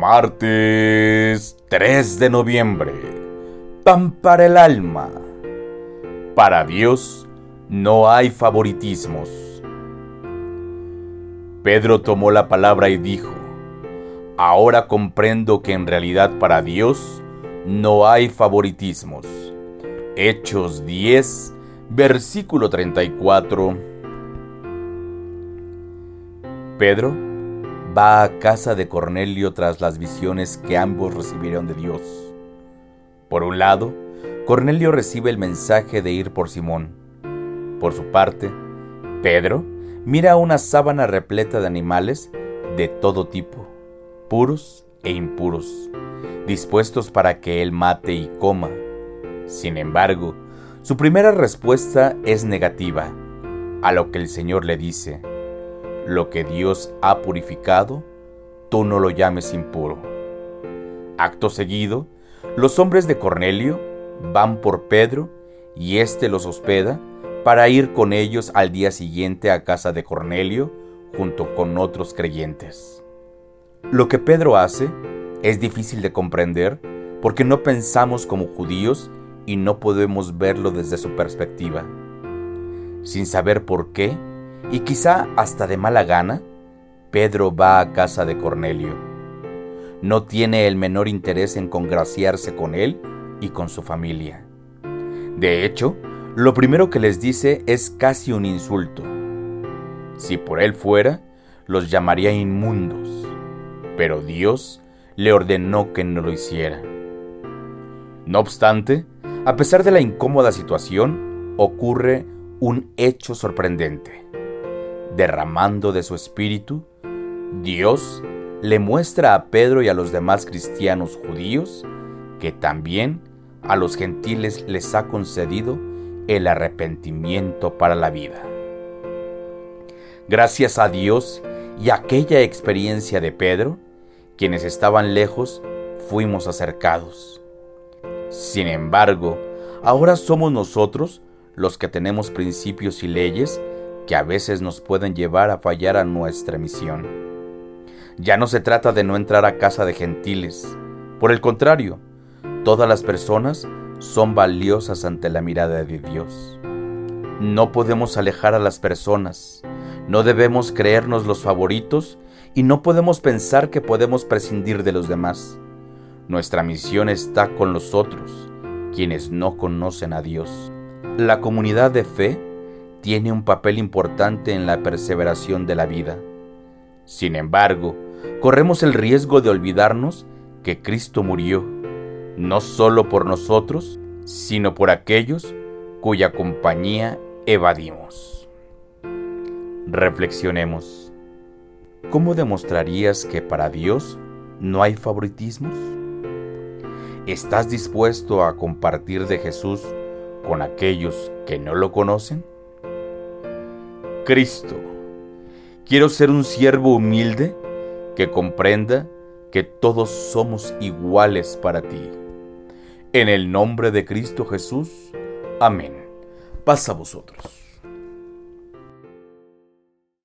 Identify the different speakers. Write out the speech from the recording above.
Speaker 1: Martes 3 de noviembre. Pan para el alma. Para Dios no hay favoritismos. Pedro tomó la palabra y dijo, Ahora comprendo que en realidad para Dios no hay favoritismos. Hechos 10, versículo 34. Pedro va a casa de Cornelio tras las visiones que ambos recibieron de Dios. Por un lado, Cornelio recibe el mensaje de ir por Simón. Por su parte, Pedro mira una sábana repleta de animales de todo tipo, puros e impuros, dispuestos para que él mate y coma. Sin embargo, su primera respuesta es negativa, a lo que el Señor le dice, lo que Dios ha purificado, tú no lo llames impuro. Acto seguido, los hombres de Cornelio van por Pedro y éste los hospeda para ir con ellos al día siguiente a casa de Cornelio junto con otros creyentes. Lo que Pedro hace es difícil de comprender porque no pensamos como judíos y no podemos verlo desde su perspectiva. Sin saber por qué, y quizá hasta de mala gana, Pedro va a casa de Cornelio. No tiene el menor interés en congraciarse con él y con su familia. De hecho, lo primero que les dice es casi un insulto. Si por él fuera, los llamaría inmundos, pero Dios le ordenó que no lo hiciera. No obstante, a pesar de la incómoda situación, ocurre un hecho sorprendente derramando de su espíritu, Dios le muestra a Pedro y a los demás cristianos judíos que también a los gentiles les ha concedido el arrepentimiento para la vida. Gracias a Dios y aquella experiencia de Pedro, quienes estaban lejos fuimos acercados. Sin embargo, ahora somos nosotros los que tenemos principios y leyes que a veces nos pueden llevar a fallar a nuestra misión. Ya no se trata de no entrar a casa de gentiles, por el contrario, todas las personas son valiosas ante la mirada de Dios. No podemos alejar a las personas, no debemos creernos los favoritos y no podemos pensar que podemos prescindir de los demás. Nuestra misión está con los otros, quienes no conocen a Dios. La comunidad de fe tiene un papel importante en la perseveración de la vida. Sin embargo, corremos el riesgo de olvidarnos que Cristo murió, no solo por nosotros, sino por aquellos cuya compañía evadimos. Reflexionemos. ¿Cómo demostrarías que para Dios no hay favoritismos? ¿Estás dispuesto a compartir de Jesús con aquellos que no lo conocen? Cristo. Quiero ser un siervo humilde que comprenda que todos somos iguales para ti. En el nombre de Cristo Jesús. Amén. Pasa a vosotros.